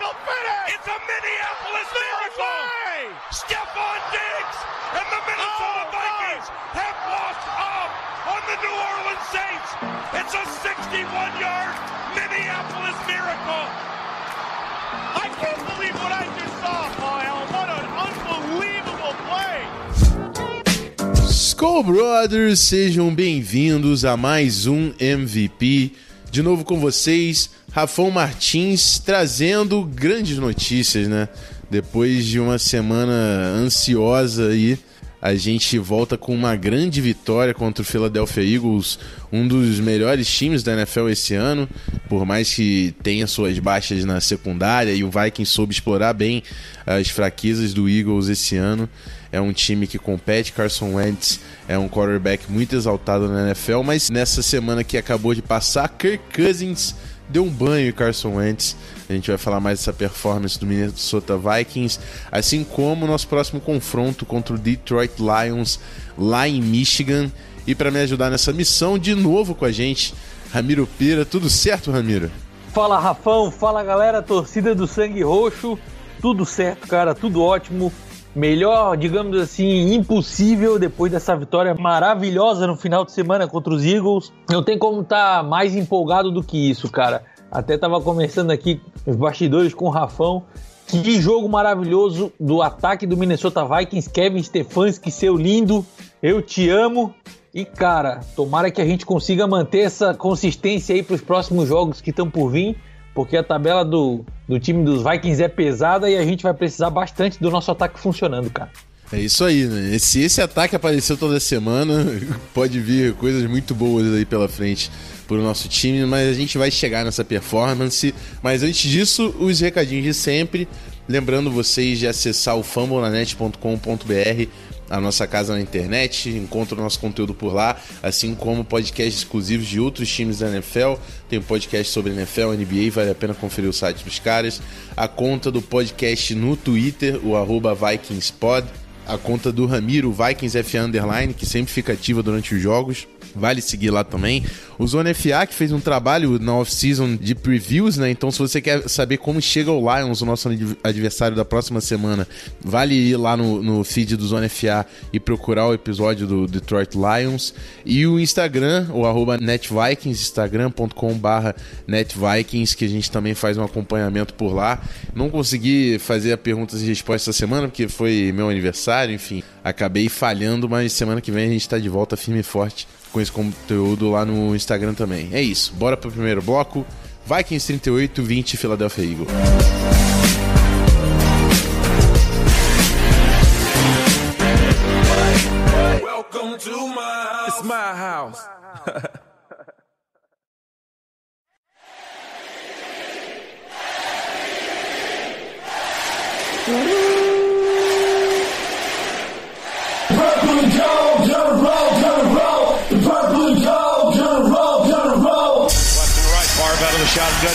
me? finish! It's a Minneapolis no miracle! Way! Stephon Diggs and the Minnesota oh, Vikings no. have walked up on the New Orleans Saints. It's a 61-yard Minneapolis miracle. I can't believe what I just saw, Kyle. What an unbelievable play! Skull Brothers, sejam bem-vindos a mais um MVP. De novo com vocês, Rafão Martins trazendo grandes notícias, né? Depois de uma semana ansiosa aí, a gente volta com uma grande vitória contra o Philadelphia Eagles, um dos melhores times da NFL esse ano, por mais que tenha suas baixas na secundária e o Vikings soube explorar bem as fraquezas do Eagles esse ano. É um time que compete, Carson Wentz é um quarterback muito exaltado na NFL, mas nessa semana que acabou de passar, Kirk Cousins deu um banho em Carson Wentz. A gente vai falar mais dessa performance do Minnesota Vikings, assim como o nosso próximo confronto contra o Detroit Lions lá em Michigan. E para me ajudar nessa missão, de novo com a gente, Ramiro Pira. Tudo certo, Ramiro? Fala, Rafão. Fala, galera, torcida do Sangue Roxo. Tudo certo, cara, tudo ótimo. Melhor, digamos assim, impossível depois dessa vitória maravilhosa no final de semana contra os Eagles. Não tem como estar tá mais empolgado do que isso, cara. Até tava conversando aqui os bastidores com o Rafão. Que jogo maravilhoso do ataque do Minnesota Vikings. Kevin Stefanski, seu lindo. Eu te amo. E cara, tomara que a gente consiga manter essa consistência aí para os próximos jogos que estão por vir porque a tabela do, do time dos Vikings é pesada e a gente vai precisar bastante do nosso ataque funcionando, cara. É isso aí, né? Se esse ataque apareceu toda semana, pode vir coisas muito boas aí pela frente pro nosso time, mas a gente vai chegar nessa performance. Mas antes disso, os recadinhos de sempre. Lembrando vocês de acessar o fambonanet.com.br a nossa casa na internet, encontra o nosso conteúdo por lá, assim como podcasts exclusivos de outros times da NFL. Tem um podcast sobre NFL, NBA, vale a pena conferir o site dos caras. A conta do podcast no Twitter, o arroba VikingsPod. A conta do Ramiro, VikingsF Underline, que sempre fica ativa durante os jogos. Vale seguir lá também. O Zona FA, que fez um trabalho na off-season de previews, né? Então, se você quer saber como chega o Lions, o nosso adversário da próxima semana, vale ir lá no, no feed do Zona FA e procurar o episódio do Detroit Lions. E o Instagram, o arroba NetVikings, NetVikings, que a gente também faz um acompanhamento por lá. Não consegui fazer a perguntas e respostas essa semana, porque foi meu aniversário, enfim. Acabei falhando, mas semana que vem a gente está de volta firme e forte com esse conteúdo lá no Instagram também. É isso, bora pro primeiro bloco. Vikings 38, 20, Philadelphia Eagles. Welcome to my house. It's my house.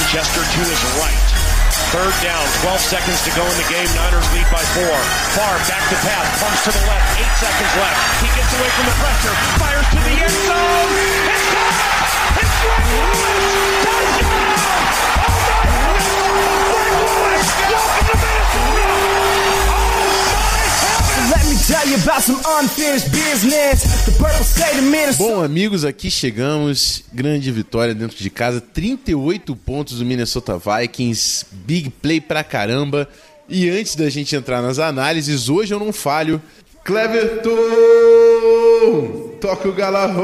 Chester to his right. Third down, 12 seconds to go in the game. Niners lead by four. Far back to pass, pumps to the left. Eight seconds left. He gets away from the pressure, fires to the end zone. It's caught! It's Greg Lewis! Touchdown! Oh my God! Greg Lewis! Welcome to Minnesota! Bom, amigos, aqui chegamos. Grande vitória dentro de casa. 38 pontos do Minnesota Vikings. Big play pra caramba. E antes da gente entrar nas análises, hoje eu não falho. Cleverton! Toca o Galahorn!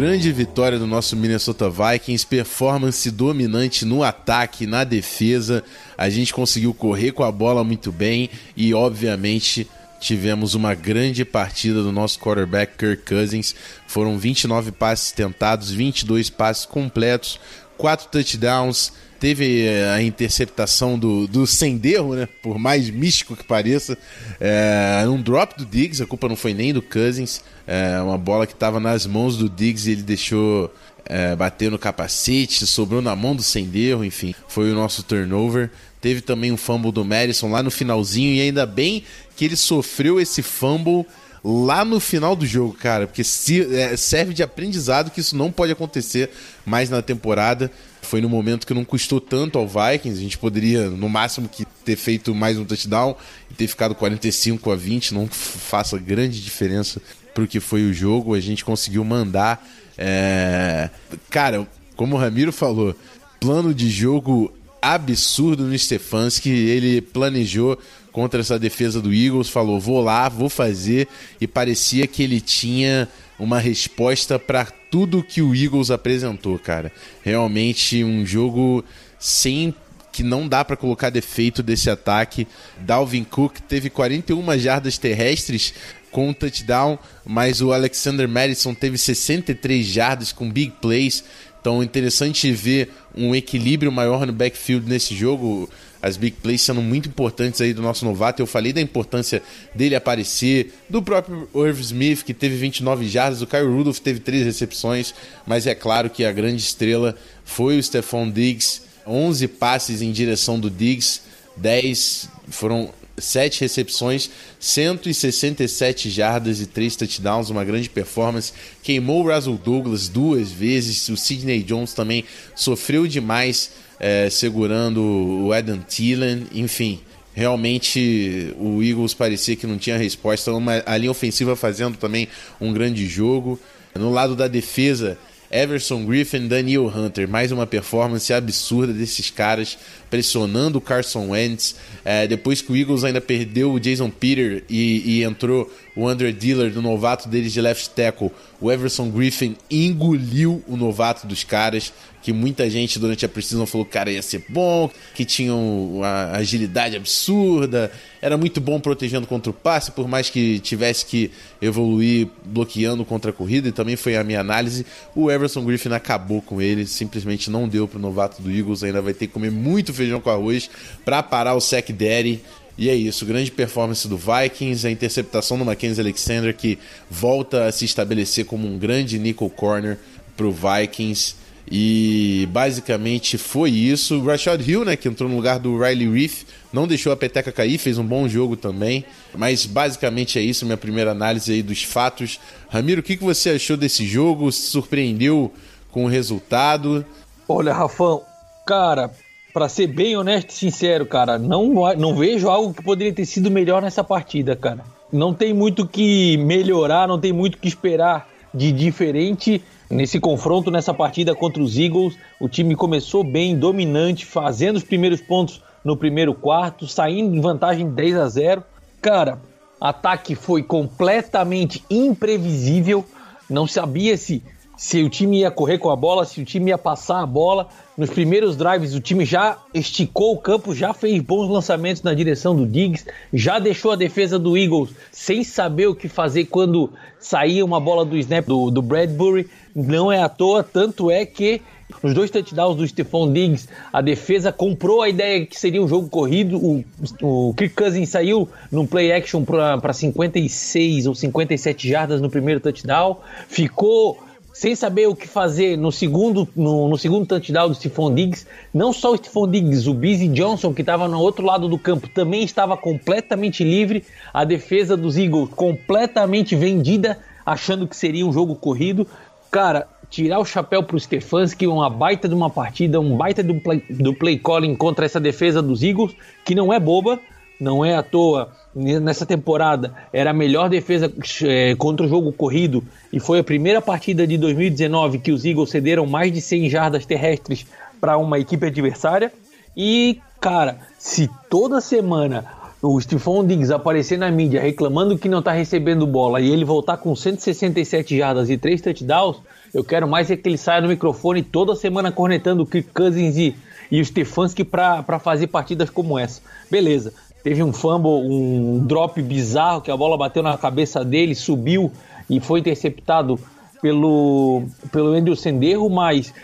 Grande vitória do nosso Minnesota Vikings, performance dominante no ataque, na defesa. A gente conseguiu correr com a bola muito bem e, obviamente, tivemos uma grande partida do nosso quarterback Kirk Cousins. Foram 29 passes tentados, 22 passes completos, 4 touchdowns. Teve eh, a interceptação do, do Senderro, né? Por mais místico que pareça. É, um drop do Diggs, a culpa não foi nem do Cousins. É, uma bola que estava nas mãos do Diggs e ele deixou é, bater no capacete, sobrou na mão do Senderro, enfim. Foi o nosso turnover. Teve também um fumble do Madison lá no finalzinho e ainda bem que ele sofreu esse fumble lá no final do jogo, cara, porque se, é, serve de aprendizado que isso não pode acontecer mais na temporada. Foi no momento que não custou tanto ao Vikings, a gente poderia no máximo que ter feito mais um touchdown e ter ficado 45 a 20, não faça grande diferença para o que foi o jogo. A gente conseguiu mandar, é... cara, como o Ramiro falou, plano de jogo absurdo no Stefanski. Ele planejou contra essa defesa do Eagles, falou: vou lá, vou fazer. E parecia que ele tinha uma resposta para tudo que o Eagles apresentou, cara. Realmente um jogo sem que não dá para colocar defeito desse ataque. Dalvin Cook teve 41 jardas terrestres com um touchdown, mas o Alexander Madison teve 63 jardas com big plays. Então, interessante ver um equilíbrio maior no backfield nesse jogo. As big plays sendo muito importantes aí do nosso novato. Eu falei da importância dele aparecer, do próprio Irv Smith, que teve 29 jardas, o Kyle Rudolph teve 3 recepções, mas é claro que a grande estrela foi o Stephon Diggs. 11 passes em direção do Diggs, 10 foram 7 recepções, 167 jardas e 3 touchdowns, uma grande performance. Queimou o Russell Douglas duas vezes, o Sidney Jones também sofreu demais é, segurando o Adam Thielen, enfim. Realmente o Eagles parecia que não tinha resposta. Uma, a linha ofensiva fazendo também um grande jogo. No lado da defesa, Everson Griffin, Daniel Hunter, mais uma performance absurda desses caras pressionando o Carson Wentz. É, depois que o Eagles ainda perdeu o Jason Peter e, e entrou o Andrew Diller, do novato deles de left tackle, o Everson Griffin engoliu o novato dos caras, que muita gente durante a precisão falou que o cara ia ser bom, que tinha uma agilidade absurda, era muito bom protegendo contra o passe, por mais que tivesse que evoluir bloqueando contra a corrida, e também foi a minha análise. O Everson Griffin acabou com ele, simplesmente não deu para o novato do Eagles, ainda vai ter que comer muito feijão com arroz para parar o Sec Daddy. E é isso, grande performance do Vikings, a interceptação do Mackenzie Alexander que volta a se estabelecer como um grande nickel corner para o Vikings. E basicamente foi isso. O Rashad Hill, né, que entrou no lugar do Riley Reef, não deixou a peteca cair, fez um bom jogo também. Mas basicamente é isso, minha primeira análise aí dos fatos. Ramiro, o que, que você achou desse jogo? Se surpreendeu com o resultado? Olha, Rafão, cara, para ser bem honesto e sincero, cara, não, não vejo algo que poderia ter sido melhor nessa partida, cara. Não tem muito que melhorar, não tem muito que esperar de diferente nesse confronto, nessa partida contra os Eagles. O time começou bem, dominante, fazendo os primeiros pontos no primeiro quarto, saindo em vantagem 10 a 0. Cara, ataque foi completamente imprevisível. Não sabia se se o time ia correr com a bola, se o time ia passar a bola. Nos primeiros drives, o time já esticou o campo, já fez bons lançamentos na direção do Diggs, já deixou a defesa do Eagles sem saber o que fazer quando saía uma bola do snap do, do Bradbury. Não é à toa, tanto é que nos dois touchdowns do Stephon Diggs, a defesa comprou a ideia que seria um jogo corrido. O, o Kirk Cousins saiu num play action para 56 ou 57 jardas no primeiro touchdown, ficou sem saber o que fazer no segundo, no, no segundo touchdown do Stephon Diggs. Não só o Stephon Diggs, o Busy Johnson, que estava no outro lado do campo, também estava completamente livre. A defesa dos Eagles completamente vendida, achando que seria um jogo corrido. Cara, tirar o chapéu para o Stefanski, uma baita de uma partida, um baita do play, do play calling contra essa defesa dos Eagles, que não é boba, não é à toa nessa temporada era a melhor defesa é, contra o jogo corrido e foi a primeira partida de 2019 que os Eagles cederam mais de 100 jardas terrestres para uma equipe adversária. E, cara, se toda semana o Stephon Diggs aparecer na mídia reclamando que não está recebendo bola e ele voltar com 167 jardas e 3 touchdowns, Eu quero mais é que ele saia no microfone toda semana cornetando o Kirk Cousins e, e o Stefanski para fazer partidas como essa. Beleza. Teve um fumble, um drop bizarro que a bola bateu na cabeça dele, subiu e foi interceptado pelo, pelo Andrew Senderro, mas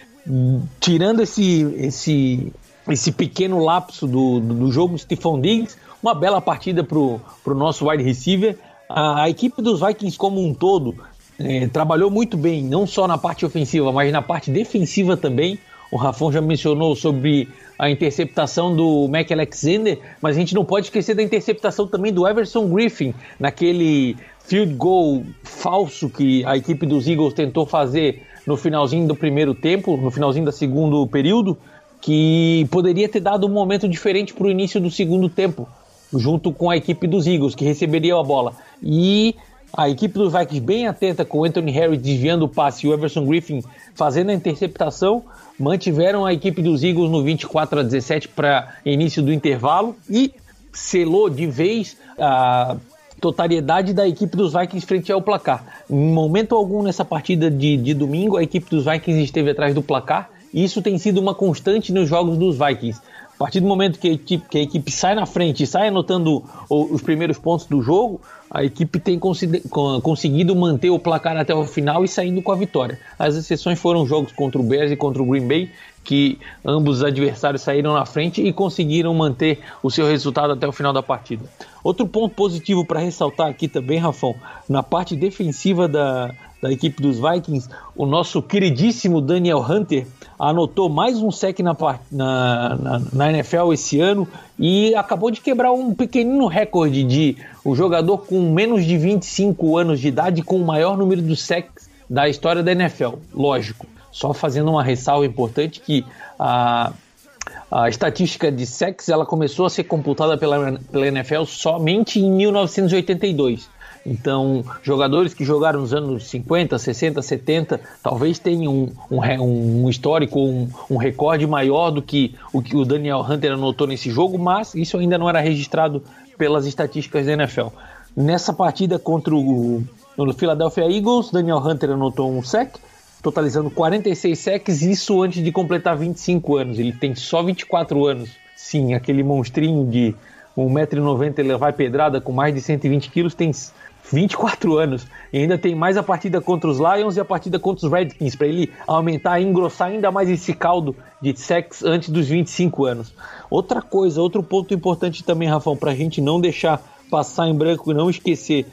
tirando esse, esse, esse pequeno lapso do, do, do jogo, Stephon Diggs, uma bela partida para o nosso wide receiver. A, a, equipe dos Vikings como um todo é, trabalhou muito bem, não só na parte ofensiva, mas na parte defensiva também. O Rafão já mencionou sobre a interceptação do Mac Alexander, mas a gente não pode esquecer da interceptação também do Everson Griffin, naquele field goal falso que a equipe dos Eagles tentou fazer no finalzinho do primeiro tempo, no finalzinho do segundo período, que poderia ter dado um momento diferente para o início do segundo tempo, junto com a equipe dos Eagles, que receberia a bola. E a equipe dos Vikings bem atenta com Anthony Harris desviando o passe e o Everson Griffin fazendo a interceptação, mantiveram a equipe dos Eagles no 24 a 17 para início do intervalo e selou de vez a totalidade da equipe dos Vikings frente ao placar. Em momento algum nessa partida de, de domingo, a equipe dos Vikings esteve atrás do placar, e isso tem sido uma constante nos jogos dos Vikings. A partir do momento que a equipe, que a equipe sai na frente e sai anotando os primeiros pontos do jogo, a equipe tem conseguido manter o placar até o final e saindo com a vitória. As exceções foram jogos contra o Bears e contra o Green Bay, que ambos os adversários saíram na frente e conseguiram manter o seu resultado até o final da partida. Outro ponto positivo para ressaltar aqui também, Rafão, na parte defensiva da, da equipe dos Vikings, o nosso queridíssimo Daniel Hunter anotou mais um sec na, na, na, na, NFL esse ano e acabou de quebrar um pequenino recorde de o jogador com menos de 25 anos de idade com o maior número de secs da história da NFL. Lógico, só fazendo uma ressalva importante que a, a estatística de sex ela começou a ser computada pela, pela NFL somente em 1982. Então, jogadores que jogaram nos anos 50, 60, 70, talvez tenham um, um, um histórico, um, um, recorde maior do que o que o Daniel Hunter anotou nesse jogo, mas isso ainda não era registrado pelas estatísticas da NFL. Nessa partida contra o no Philadelphia Eagles, Daniel Hunter anotou um sec, totalizando 46 sacks, isso antes de completar 25 anos. Ele tem só 24 anos. Sim, aquele monstrinho de 1,90m, ele vai pedrada com mais de 120 quilos, tem 24 anos. E ainda tem mais a partida contra os Lions e a partida contra os Redskins, para ele aumentar e engrossar ainda mais esse caldo de sacks antes dos 25 anos. Outra coisa, outro ponto importante também, Rafão, para a gente não deixar passar em branco e não esquecer.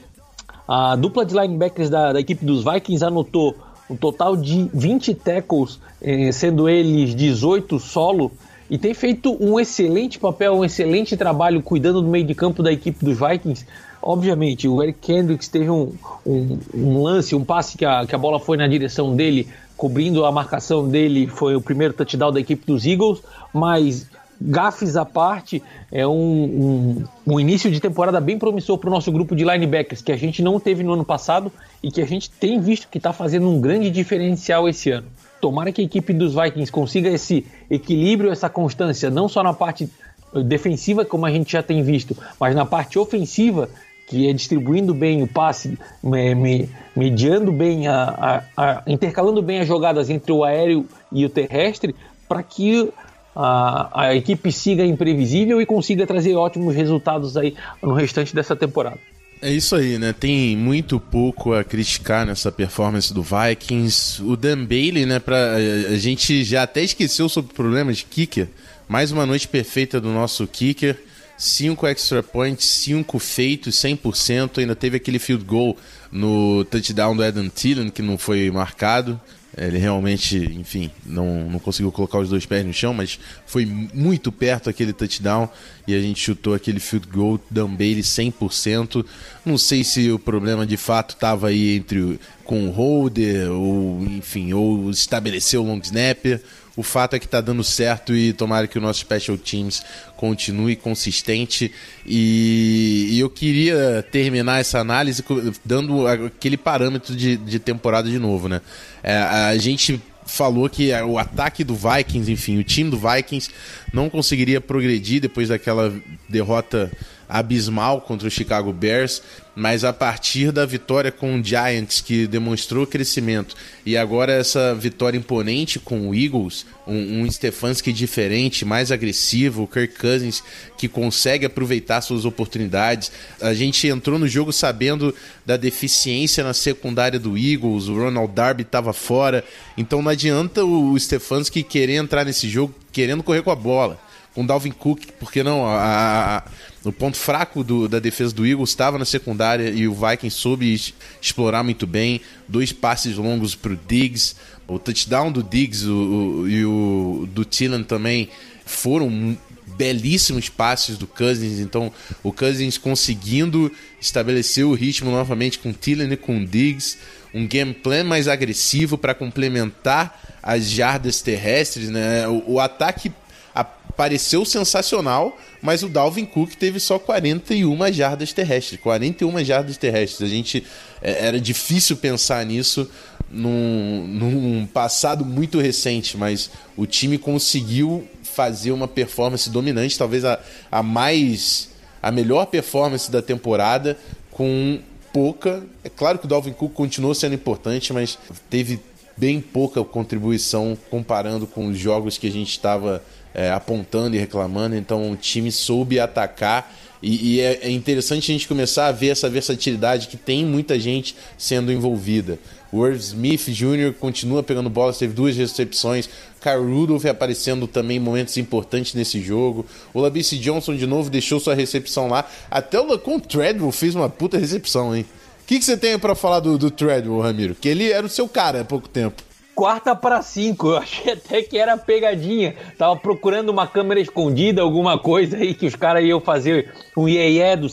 A dupla de linebackers da, da equipe dos Vikings anotou um total de 20 tackles, eh, sendo eles 18 solo, e tem feito um excelente papel, um excelente trabalho cuidando do meio de campo da equipe dos Vikings. Obviamente, o Eric Kendricks teve um, um, um lance, um passe que a, que a bola foi na direção dele, cobrindo a marcação dele, foi o primeiro touchdown da equipe dos Eagles, mas gafes à parte, é um, um, um, início de temporada bem promissor para o nosso grupo de linebackers, que a gente não teve no ano passado e que a gente tem visto que está fazendo um grande diferencial esse ano. Tomara que a equipe dos Vikings consiga esse equilíbrio, essa constância, não só na parte defensiva, como a gente já tem visto, mas na parte ofensiva, que é distribuindo bem o passe, me, me, mediando bem, a, a, a, intercalando bem as jogadas entre o aéreo e o terrestre, para que a, a equipe siga imprevisível e consiga trazer ótimos resultados aí no restante dessa temporada. É isso aí, né? Tem muito pouco a criticar nessa performance do Vikings. O Dan Bailey, né? Pra, a gente já até esqueceu sobre o problema de kicker. Mais uma noite perfeita do nosso kicker. Cinco extra points, cinco feitos, 100%. Ainda teve aquele field goal no touchdown do Adam Thielen, que não foi marcado. Ele realmente, enfim, não, não conseguiu colocar os dois pés no chão, mas foi muito perto aquele touchdown e a gente chutou aquele field goal Bailey 100%. Não sei se o problema de fato estava aí entre com o holder ou, enfim, ou estabeleceu o long snapper o fato é que está dando certo e tomara que o nosso Special Teams continue consistente. E, e eu queria terminar essa análise dando aquele parâmetro de, de temporada de novo, né? É, a gente falou que o ataque do Vikings, enfim, o time do Vikings não conseguiria progredir depois daquela derrota abismal contra o Chicago Bears, mas a partir da vitória com o Giants, que demonstrou crescimento, e agora essa vitória imponente com o Eagles, um, um Stefanski diferente, mais agressivo, o Kirk Cousins que consegue aproveitar suas oportunidades. A gente entrou no jogo sabendo da deficiência na secundária do Eagles, o Ronald Darby estava fora, então não adianta o Stefanski querer entrar nesse jogo querendo correr com a bola com Dalvin Cook, porque não? A, a, o ponto fraco do, da defesa do Eagles estava na secundária e o Vikings soube explorar muito bem. Dois passes longos para o Diggs. O touchdown do Diggs o, o, e o do Tillan também foram belíssimos passes do Cousins. Então, o Cousins conseguindo estabelecer o ritmo novamente com Tillan e com Diggs. Um game plan mais agressivo para complementar as jardas terrestres. Né? O, o ataque pareceu sensacional, mas o Dalvin Cook teve só 41 jardas terrestres. 41 jardas terrestres. A gente é, era difícil pensar nisso num, num passado muito recente, mas o time conseguiu fazer uma performance dominante, talvez a, a mais a melhor performance da temporada com pouca. É claro que o Dalvin Cook continuou sendo importante, mas teve bem pouca contribuição comparando com os jogos que a gente estava é, apontando e reclamando, então o time soube atacar. E, e é, é, interessante a gente começar a ver essa versatilidade que tem muita gente sendo envolvida. O Irv Smith Jr. continua pegando bolas, teve duas recepções. Carl Rudolph aparecendo também em momentos importantes nesse jogo. O Labice Johnson de novo deixou sua recepção lá. Até o Lacon Treadwell fez uma puta recepção, hein? Que, que você tem para falar do, do Treadwell, Ramiro? Que ele era o seu cara há pouco tempo quarta para cinco. Eu achei até que era pegadinha. Tava procurando uma câmera escondida, alguma coisa aí que os caras iam fazer um iê do,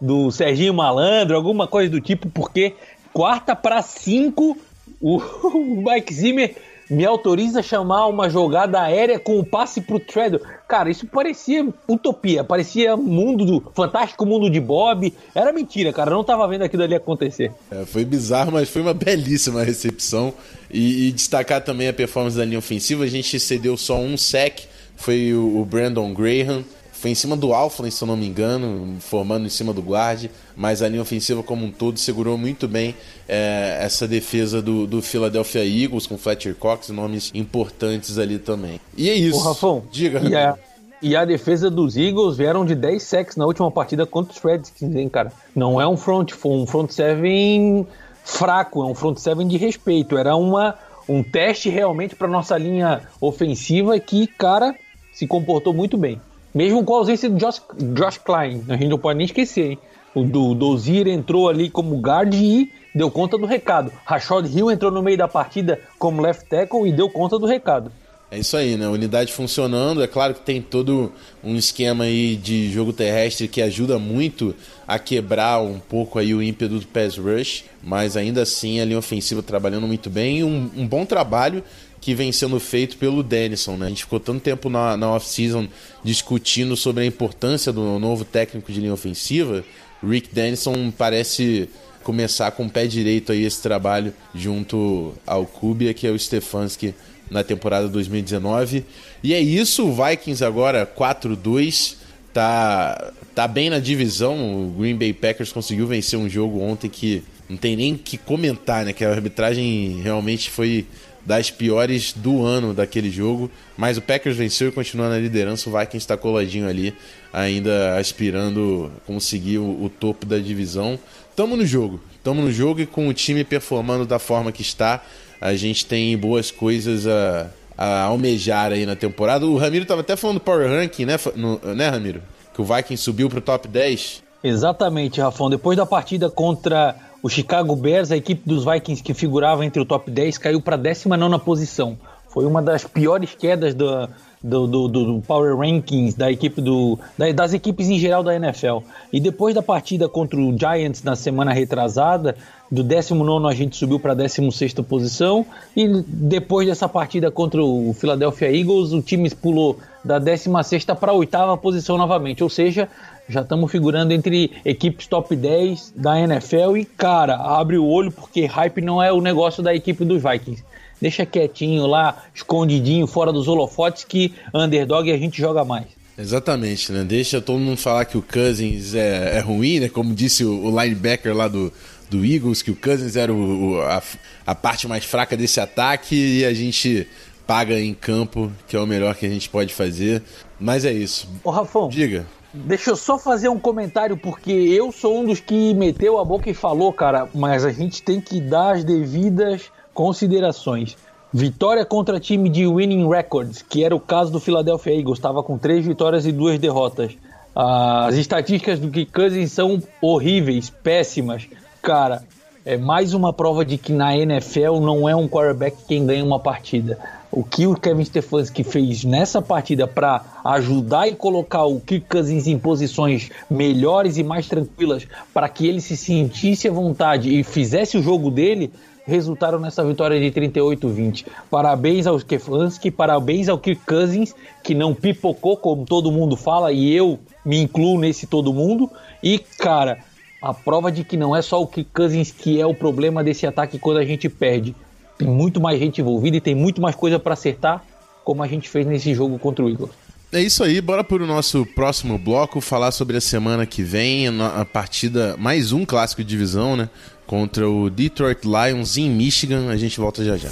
do Serginho Malandro, alguma coisa do tipo, porque quarta para cinco o, o Mike Zimmer me autoriza a chamar uma jogada aérea com o passe pro Treadle. Cara, isso parecia utopia, parecia mundo do fantástico mundo de Bob. Era mentira, cara, eu não tava vendo aquilo ali acontecer. É, foi bizarro, mas foi uma belíssima recepção. E, e, destacar também a performance da linha ofensiva, a gente cedeu só um sec, foi o, o Brandon Graham. Foi em cima do Alflin, se eu não me engano, formando em cima do guard, mas a linha ofensiva como um todo segurou muito bem é, essa defesa do, do Philadelphia Eagles, com Fletcher Cox, nomes importantes ali também. E é isso. Ô, Rafão, diga. E a, e a defesa dos Eagles vieram de 10 sacks na última partida contra os Redskins, hein, cara? Não é um front, um front seven fraco, é um front seven de respeito. Era uma, um teste realmente para nossa linha ofensiva que, cara, se comportou muito bem. Mesmo com a ausência do Josh, Josh Klein, a gente não pode nem esquecer, hein? O do entrou ali como guard e deu conta do recado. Rashad Hill entrou no meio da partida como left tackle e deu conta do recado. É isso aí, né? Unidade funcionando. É claro que tem todo um esquema aí de jogo terrestre que ajuda muito a quebrar um pouco aí o ímpeto do pass rush, mas ainda assim a linha ofensiva trabalhando muito bem. Um, um bom trabalho que vem sendo feito pelo Denison. Né? A gente ficou tanto tempo na, na off-season discutindo sobre a importância do novo técnico de linha ofensiva. Rick Denison parece começar com o pé direito aí esse trabalho junto ao Kubia, que é o Stefanski na temporada 2019. E é isso, o Vikings agora 4-2, tá, tá bem na divisão. O Green Bay Packers conseguiu vencer um jogo ontem que não tem nem que comentar, né? Que a arbitragem realmente foi das piores do ano daquele jogo. Mas o Packers venceu e continua na liderança. O Vikings está coladinho ali, ainda aspirando conseguir o, o topo da divisão. Tamo no jogo, tamo no jogo e com o time performando da forma que está, a gente tem boas coisas a, a almejar aí na temporada. O Ramiro estava até falando do Power Ranking, né, no, né Ramiro? Que o Vikings subiu para o top 10. Exatamente, Rafão. Depois da partida contra o Chicago Bears, a equipe dos Vikings que figurava entre o top 10, caiu para a 19 posição. Foi uma das piores quedas do, do, do, do, Power Rankings da equipe do, das equipes em geral da NFL. E depois da partida contra o Giants na semana retrasada, do 19 a gente subiu para a 16 posição. E depois dessa partida contra o Philadelphia Eagles, o time pulou da 16 para a oitava posição novamente. Ou seja, já estamos figurando entre equipes top 10 da NFL. E cara, abre o olho porque hype não é o negócio da equipe dos Vikings. Deixa quietinho lá, escondidinho, fora dos holofotes, que underdog a gente joga mais. Exatamente, né? Deixa todo mundo falar que o Cousins é, é ruim, né? Como disse o, o, linebacker lá do, do Eagles, que o Cousins era o, o, a, a parte mais fraca desse ataque e a gente paga em campo, que é o melhor que a gente pode fazer. Mas é isso. Ô, Rafão. Diga. Deixa eu só fazer um comentário, porque eu sou um dos que meteu a boca e falou, cara, mas a gente tem que dar as devidas considerações. Vitória contra time de winning records, que era o caso do Philadelphia Eagles, estava com três vitórias e duas derrotas. As estatísticas do que Cousins são horríveis, péssimas. Cara, é mais uma prova de que na NFL não é um quarterback quem ganha uma partida. O que o Kevin Stefanski fez nessa partida para ajudar e colocar o Kirk Cousins em posições melhores e mais tranquilas para que ele se sentisse à vontade e fizesse o jogo dele resultaram nessa vitória de 38-20. Parabéns ao Stefanski, parabéns ao Kirk Cousins, que não pipocou, como todo mundo fala, e eu me incluo nesse todo mundo. E, cara, a prova de que não é só o Kirk Cousins que é o problema desse ataque quando a gente perde. Tem muito mais gente envolvida e tem muito mais coisa para acertar, como a gente fez nesse jogo contra o Eagles. É isso aí, bora para o nosso próximo bloco falar sobre a semana que vem, a partida, mais um clássico de divisão, né? contra o Detroit Lions em Michigan. A gente volta já já.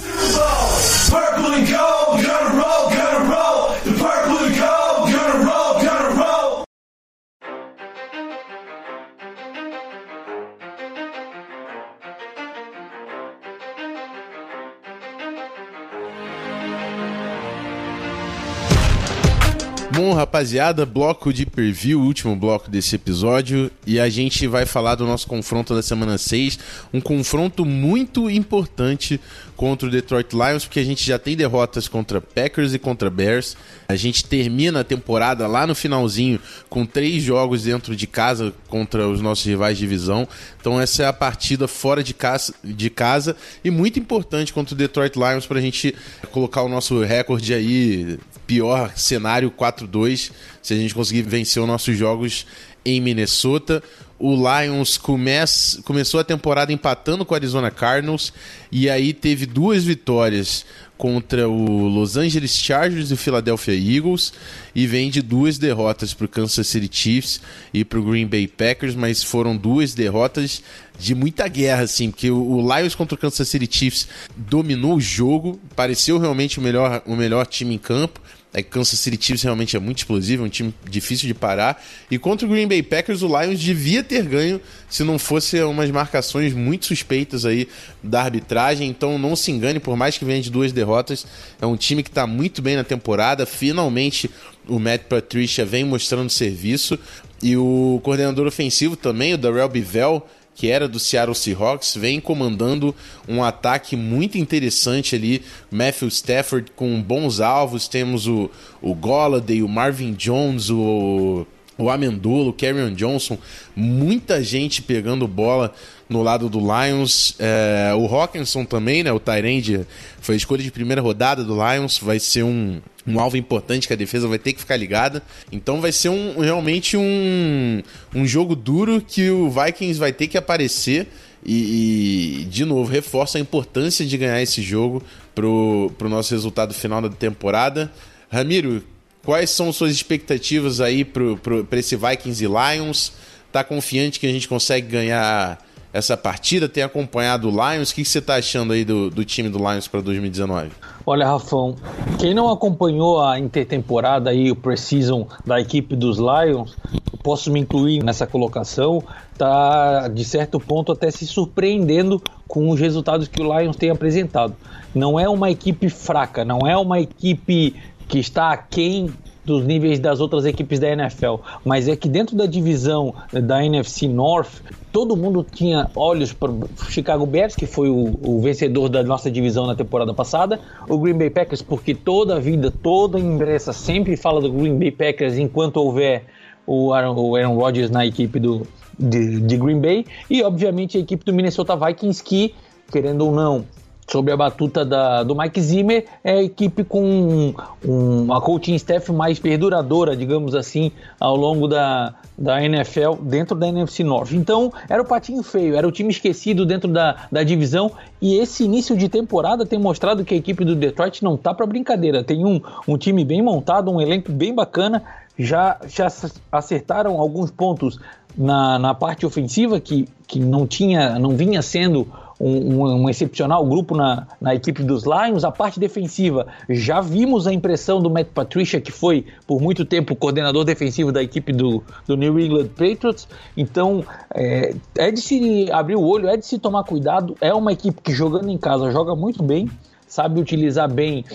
Rapaziada, bloco de preview, último bloco desse episódio, e a gente vai falar do nosso confronto da semana 6, um confronto muito importante contra o Detroit Lions, porque a gente já tem derrotas contra Packers e contra Bears. A gente termina a temporada lá no finalzinho com três jogos dentro de casa contra os nossos rivais de divisão. Então essa é a partida fora de casa, de casa e muito importante contra o Detroit Lions para a gente colocar o nosso recorde aí pior cenário 4-2, se a gente conseguir vencer os nossos jogos em Minnesota. O Lions comece, começou a temporada empatando com o Arizona Cardinals e aí teve duas vitórias contra o Los Angeles Chargers e o Philadelphia Eagles e vem de duas derrotas para o Kansas City Chiefs e para o Green Bay Packers, mas foram duas derrotas de muita guerra, assim, porque o Lions contra o Kansas City Chiefs dominou o jogo, pareceu realmente o melhor, o melhor time em campo, é que Kansas City Chiefs realmente é muito explosivo, é um time difícil de parar. E contra o Green Bay Packers, o Lions devia ter ganho se não fosse umas marcações muito suspeitas aí da arbitragem. Então não se engane, por mais que venha de duas derrotas, é um time que está muito bem na temporada. Finalmente o Matt Patricia vem mostrando serviço. E o coordenador ofensivo também, o Darrell Bivell, que era do Seattle Seahawks, vem comandando um ataque muito interessante ali. Matthew Stafford com bons alvos. Temos o, o Golladay, o Marvin Jones, o, o Amendola, o Carrion Johnson. Muita gente pegando bola no lado do Lions. É, o Hawkinson também, né? O Tyrande foi a escolha de primeira rodada do Lions. Vai ser um, um alvo importante que a defesa vai ter que ficar ligada. Então vai ser um, realmente um, um jogo duro que o Vikings vai ter que aparecer. E, e, de novo, reforça a importância de ganhar esse jogo pro, pro nosso resultado final da temporada. Ramiro, quais são suas expectativas aí para esse Vikings e Lions? Tá confiante que a gente consegue ganhar essa partida? Tem acompanhado o Lions? O que você está achando aí do, do time do Lions para 2019? Olha, Rafão, quem não acompanhou a intertemporada e o preseason da equipe dos Lions, posso me incluir nessa colocação, tá de certo ponto até se surpreendendo com os resultados que o Lions tem apresentado. Não é uma equipe fraca, não é uma equipe que está aquém dos níveis das outras equipes da NFL, mas é que dentro da divisão da NFC North, todo mundo tinha olhos para o Chicago Bears, que foi o, o, vencedor da nossa divisão na temporada passada, o Green Bay Packers, porque toda a vida, toda a imprensa sempre fala do Green Bay Packers enquanto houver o Aaron, o Aaron Rodgers na equipe do, de, de Green Bay, e obviamente a equipe do Minnesota Vikings, que, querendo ou não, sob a batuta da, do Mike Zimmer, é a equipe com um, um, uma coaching staff mais perduradora, digamos assim, ao longo da, da NFL, dentro da NFC North. Então, era o patinho feio, era o time esquecido dentro da, da divisão, e esse início de temporada tem mostrado que a equipe do Detroit não tá para brincadeira. Tem um, um time bem montado, um elenco bem bacana, já, já acertaram alguns pontos na, na parte ofensiva que, que não tinha, não vinha sendo um, um, um, excepcional grupo na, na equipe dos Lions. A parte defensiva, já vimos a impressão do Matt Patricia, que foi por muito tempo coordenador defensivo da equipe do, do New England Patriots. Então, é, é de se abrir o olho, é de se tomar cuidado. É uma equipe que jogando em casa joga muito bem, sabe utilizar bem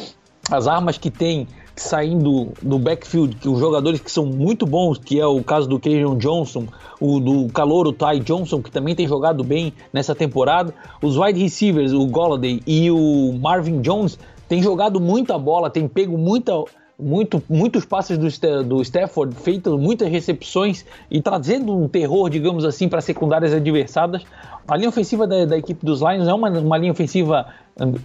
as armas que tem saindo do backfield, que os jogadores que são muito bons, que é o caso do Kejon Johnson, o do calouro Ty Johnson, que também tem jogado bem nessa temporada, os wide receivers, o Golladay e o Marvin Jones, têm jogado muita bola, têm pego muita, muito, muitos passes do, do Stafford, feito muitas recepções e trazendo um terror, digamos assim, para secundárias adversadas. A linha ofensiva da, da equipe dos Lions é uma, uma linha ofensiva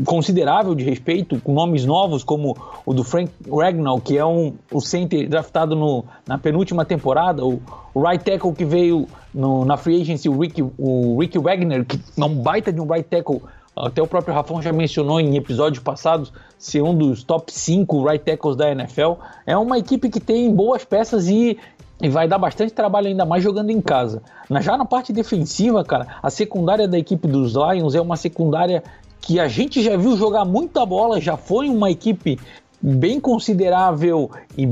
considerável de respeito, com nomes novos como o do Frank Ragnall, que é um, o center draftado no, na penúltima temporada, o, o right tackle que veio no, na free agency, o Rick, o Rick Wagner, que é um baita de um right tackle, até o próprio Rafão já mencionou em episódios passados, ser um dos top 5 right tackles da NFL. É uma equipe que tem boas peças e, e vai dar bastante trabalho ainda mais jogando em casa. Já na parte defensiva, cara, a secundária da equipe dos Lions é uma secundária que a gente já viu jogar muita bola, já foi uma equipe bem considerável e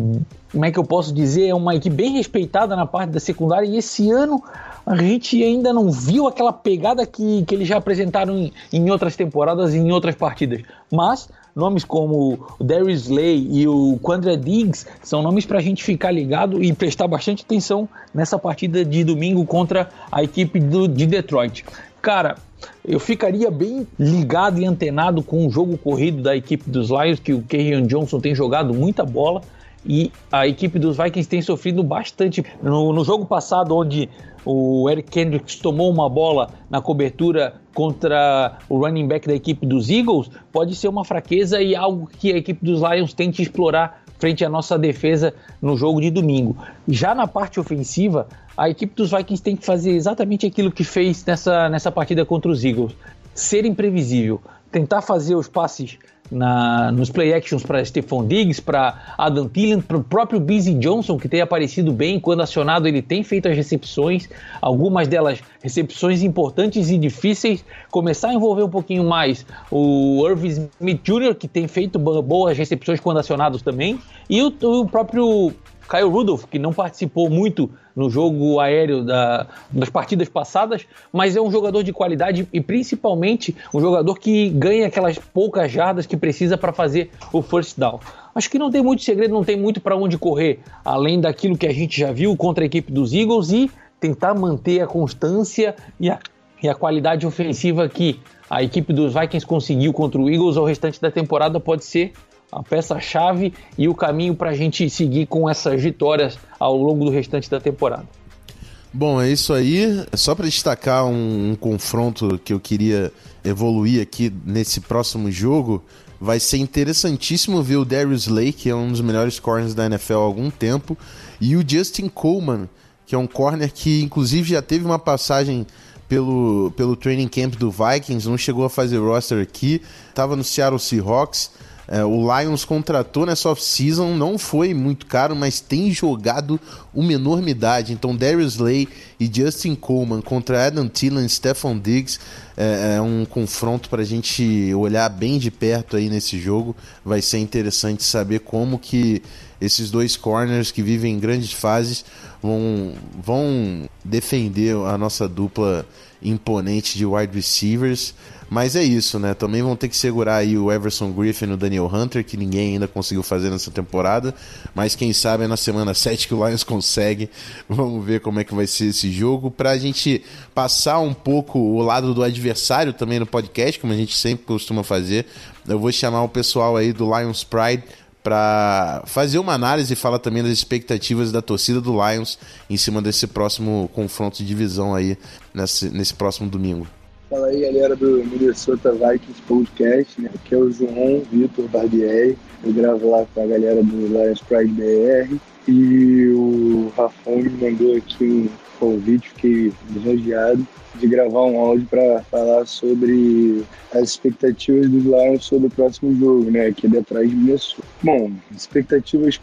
como é que eu posso dizer, é uma equipe bem respeitada na parte da secundária e esse ano a gente ainda não viu aquela pegada que, que eles já apresentaram em, em outras temporadas em outras partidas. Mas nomes como o Darius Slay e o Quandra Diggs são nomes para a gente ficar ligado e prestar bastante atenção nessa partida de domingo contra a equipe do, de Detroit. Cara, eu ficaria bem ligado e antenado com o jogo corrido da equipe dos Lions, que o Kerryon Johnson tem jogado muita bola e a equipe dos Vikings tem sofrido bastante. No, no jogo passado, onde o Eric Kendricks tomou uma bola na cobertura contra o running back da equipe dos Eagles, pode ser uma fraqueza e algo que a equipe dos Lions tente explorar frente à nossa defesa no jogo de domingo. Já na parte ofensiva, a equipe dos Vikings tem que fazer exatamente aquilo que fez nessa, nessa partida contra os Eagles: ser imprevisível, tentar fazer os passes na, nos play actions para Stephon Diggs, para Adam Thielen, para o próprio Busy Johnson, que tem aparecido bem quando acionado, ele tem feito as recepções, algumas delas recepções importantes e difíceis. Começar a envolver um pouquinho mais o Irving Smith Jr., que tem feito boas recepções quando acionados também, e o, o próprio Kyle Rudolph, que não participou muito no jogo aéreo da, das partidas passadas, mas é um jogador de qualidade e principalmente um jogador que ganha aquelas poucas jardas que precisa para fazer o first down. Acho que não tem muito segredo, não tem muito para onde correr, além daquilo que a gente já viu contra a equipe dos Eagles e tentar manter a constância e a, e a qualidade ofensiva que a equipe dos Vikings conseguiu contra o Eagles ao restante da temporada pode ser a peça-chave e o caminho para a gente seguir com essas vitórias ao longo do restante da temporada. Bom, é isso aí. Só para destacar um, um, confronto que eu queria evoluir aqui nesse próximo jogo, vai ser interessantíssimo ver o Darius Lake, que é um dos melhores corners da NFL há algum tempo, e o Justin Coleman, que é um corner que inclusive já teve uma passagem pelo, pelo training camp do Vikings, não chegou a fazer roster aqui, estava no Seattle Seahawks é, o Lions contratou nessa off-season, não foi muito caro, mas tem jogado uma enormidade. Então, Darius Slay e Justin Coleman contra Adam Thielen e Stephon Diggs é, é um confronto para a gente olhar bem de perto aí nesse jogo. Vai ser interessante saber como que esses dois corners que vivem em grandes fases vão, vão defender a nossa dupla imponente de wide receivers. Mas é isso, né? Também vão ter que segurar aí o Everson Griffin e o Daniel Hunter, que ninguém ainda conseguiu fazer nessa temporada. Mas quem sabe é na semana 7 que o Lions consegue. Vamos ver como é que vai ser esse jogo. Pra gente passar um pouco o lado do adversário também no podcast, como a gente sempre costuma fazer. Eu vou chamar o pessoal aí do Lions Pride para fazer uma análise e falar também das expectativas da torcida do Lions em cima desse próximo confronto de divisão aí nesse, nesse próximo domingo. Fala aí, galera do Minnesota Vikings Podcast, né? Aqui é o João Vitor Barbieri. Eu gravo lá com a galera do Lions Pride BR. E o Rafão me mandou aqui um convite, fiquei lisonjeado de gravar um áudio para falar sobre as expectativas dos Lions sobre o próximo jogo, né? Que é Detroit de Minnesota. Bom, expectativas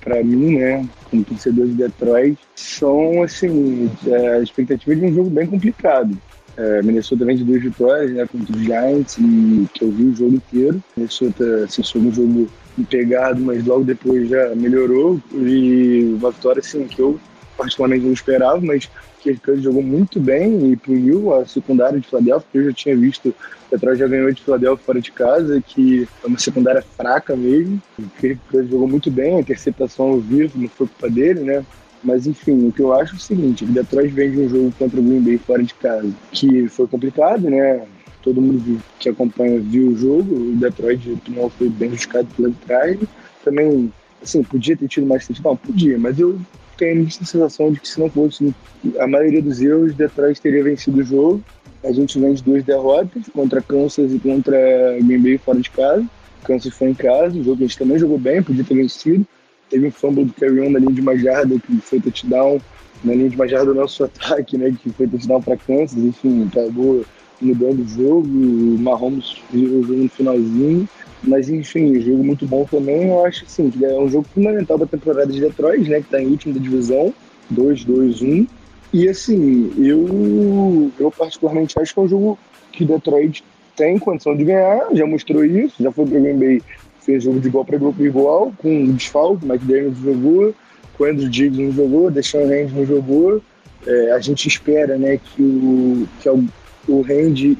para mim, né, como torcedor de Detroit, são assim, é, a expectativa de um jogo bem complicado. É, Minnesota vem de duas vitórias, né, contra os Giants, e que eu vi o jogo inteiro. Minnesota assim, foi um jogo pegado, mas logo depois já melhorou. E uma vitória assim, que eu particularmente não esperava, mas que ele jogou muito bem e puniu a secundária de Philadelphia, que eu já tinha visto. O Detroit já ganhou de Philadelphia fora de casa, que é uma secundária fraca mesmo. Ele jogou muito bem, a interceptação ao vivo não foi culpa dele, né? Mas enfim, o que eu acho é o seguinte: o Detroit vem de um jogo contra o Green Bay fora de casa, que foi complicado, né? Todo mundo que acompanha viu o jogo. O Detroit não foi bem buscado pela trás. Também, assim, podia ter tido mais? Não, podia, mas eu tenho a sensação de que se não fosse a maioria dos erros, Detroit teria vencido o jogo. A gente vem de duas derrotas, contra Kansas e contra Green Bay fora de casa. Kansas foi em casa, o jogo a gente também jogou bem, podia ter vencido. Teve um fumble do Carry On na linha de uma jarda, que foi touchdown, na linha de uma jarda do nosso ataque, né, que foi touchdown para Kansas. Enfim, acabou mudando o jogo, o Mahomes virou o jogo no finalzinho. Mas enfim, jogo muito bom também. Eu acho assim, que é um jogo fundamental da temporada de Detroit, né? Que está em último da divisão, 2-2-1. E assim, eu, eu particularmente acho que é um jogo que Detroit tem condição de ganhar, já mostrou isso, já foi para o Green Bay, fez jogo de igual para grupo igual, com um desfalque, McDaniels jogou, com Andrew Diggs não jogou, Deshaun Hand não jogou. É, a gente espera né, que o, que o, o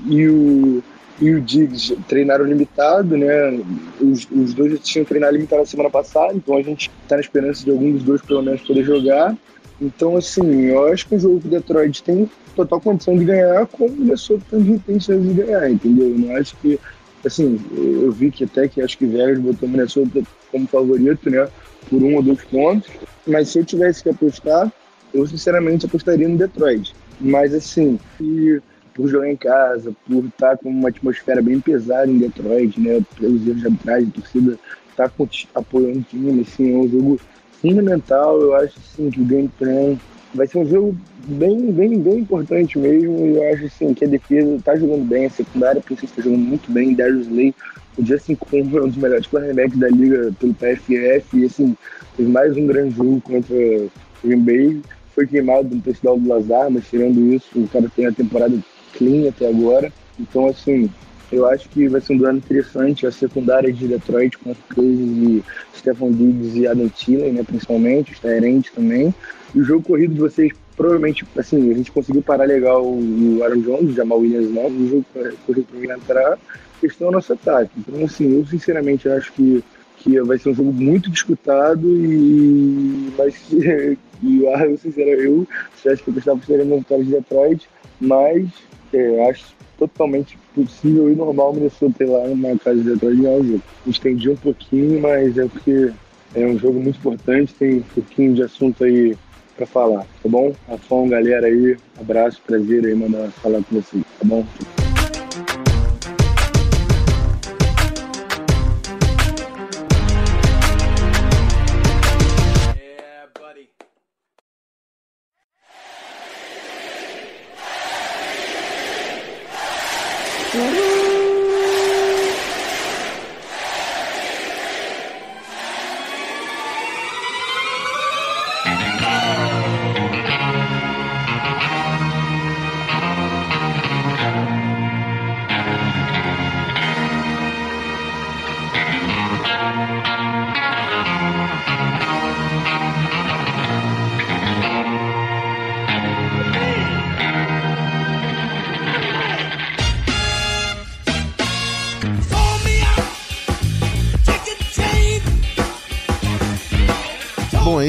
e o e o Diggs treinaram limitado, né? Os, os dois tinham treinado limitado na semana passada, então a gente está na esperança de algum dos dois, pelo menos, poder jogar. Então, assim, eu acho que o jogo que o Detroit tem total condição de ganhar, como o Minnesota tem chance de ganhar, entendeu? Eu não acho que, assim, eu vi que até que acho que Vegas botou Minnesota como favorito, né? Por um ou dois pontos. Mas se eu tivesse que apostar, eu sinceramente apostaria no Detroit. Mas, assim, se por jogar em casa, por estar com uma atmosfera bem pesada em Detroit, né? Pelos erros de arbitragem, a torcida está apoiando o time, assim, é um jogo fundamental. Eu acho assim, que o game plan vai ser um jogo bem, bem, bem importante mesmo. E eu acho assim, que a defesa está jogando bem, a secundária precisa estar jogando muito bem. Darius Slay, o Justin Coleman é um dos melhores cornerbacks da liga pelo PFF. E assim, fez mais um grande jogo contra o Green Bay. Foi queimado no touchdown do Lazar, mas tirando isso, o cara tem a temporada clean até agora. Então, assim, eu acho que vai ser um duelo interessante. A secundária de Detroit com Cousins e Stefan Diggs e Adam Thielen, né, principalmente, os Tyrants também. E o jogo corrido de vocês, provavelmente, assim, a gente conseguiu parar legal o Aaron Jones, o Jamal Williams não. O jogo corrido para mim entrar, questão é o nosso ataque. Então, assim, eu sinceramente acho que, que vai ser um jogo muito disputado e... Mas, e eu, sinceramente, eu acho que eu gostava de uma vitória de Detroit, mas é, acho totalmente possível e normal o Minnesota ter lá uma casa de Detroit ganhar o. Estendi um pouquinho, mas é porque é um jogo muito importante, tem um pouquinho de assunto aí para falar, tá bom? Rafão, galera aí, abraço, prazer aí mandar falar com vocês, tá bom?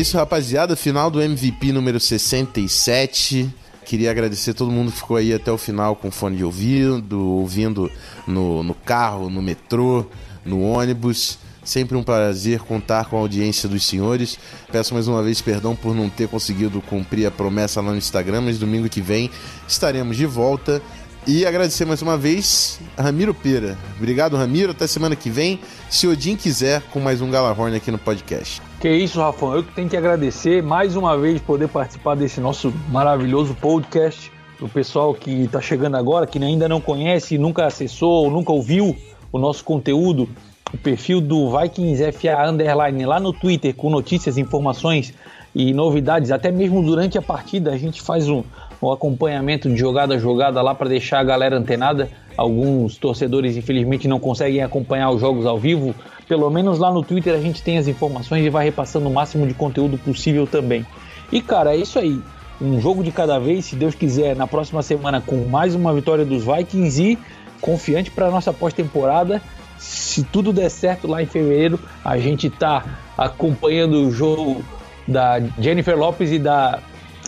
Isso, rapaziada. Final do MVP número 67. Queria agradecer todo mundo que ficou aí até o final com fone de ouvido, ouvindo no, no carro, no metrô, no ônibus. Sempre um prazer contar com a audiência dos senhores. Peço mais uma vez perdão por não ter conseguido cumprir a promessa lá no Instagram, mas domingo que vem estaremos de volta E agradecer mais uma vez a Ramiro Pera. Obrigado, Ramiro. Até semana que vem. Se Odin quiser, com mais um Galahorn aqui no podcast. Que isso, Rafão. Eu que tenho que agradecer mais uma vez poder participar desse nosso maravilhoso podcast. O pessoal que está chegando agora, que ainda não conhece, nunca acessou, nunca ouviu o nosso conteúdo, o perfil do Vikings FA Underline lá no Twitter com notícias, informações e novidades, até mesmo durante a partida a gente faz um, um acompanhamento de jogada a jogada lá para deixar a galera antenada. Alguns torcedores infelizmente não conseguem acompanhar os jogos ao vivo, pelo menos lá no Twitter a gente tem as informações e vai repassando o máximo de conteúdo possível também. E cara, é isso aí. Um jogo de cada vez, se Deus quiser, na próxima semana com mais uma vitória dos Vikings e confiante para nossa pós-temporada. Se tudo der certo lá em fevereiro, a gente tá acompanhando o jogo da Jennifer Lopes e da,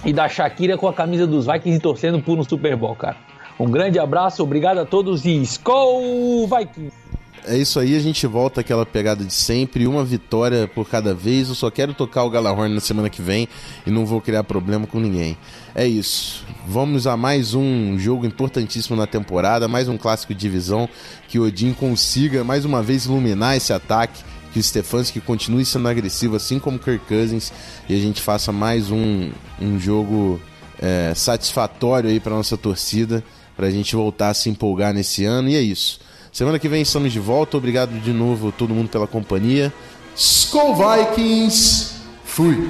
e da Shakira com a camisa dos Vikings e torcendo por um Super Bowl, cara. Um grande abraço, obrigado a todos e Skol Vikings! É isso aí, a gente volta àquela pegada de sempre, uma vitória por cada vez. Eu só quero tocar o Galahorn na semana que vem e não vou criar problema com ninguém. É isso. Vamos a mais um jogo importantíssimo na temporada, mais um clássico de divisão que Odin consiga mais uma vez iluminar esse ataque, que o Stefanski continue sendo agressivo assim como Kirk Cousins e a gente faça mais um, um jogo é, satisfatório aí para nossa torcida, para a gente voltar a se empolgar nesse ano. E é isso. Semana que vem estamos de volta. Obrigado de novo todo mundo pela companhia. Skull Vikings! Fui!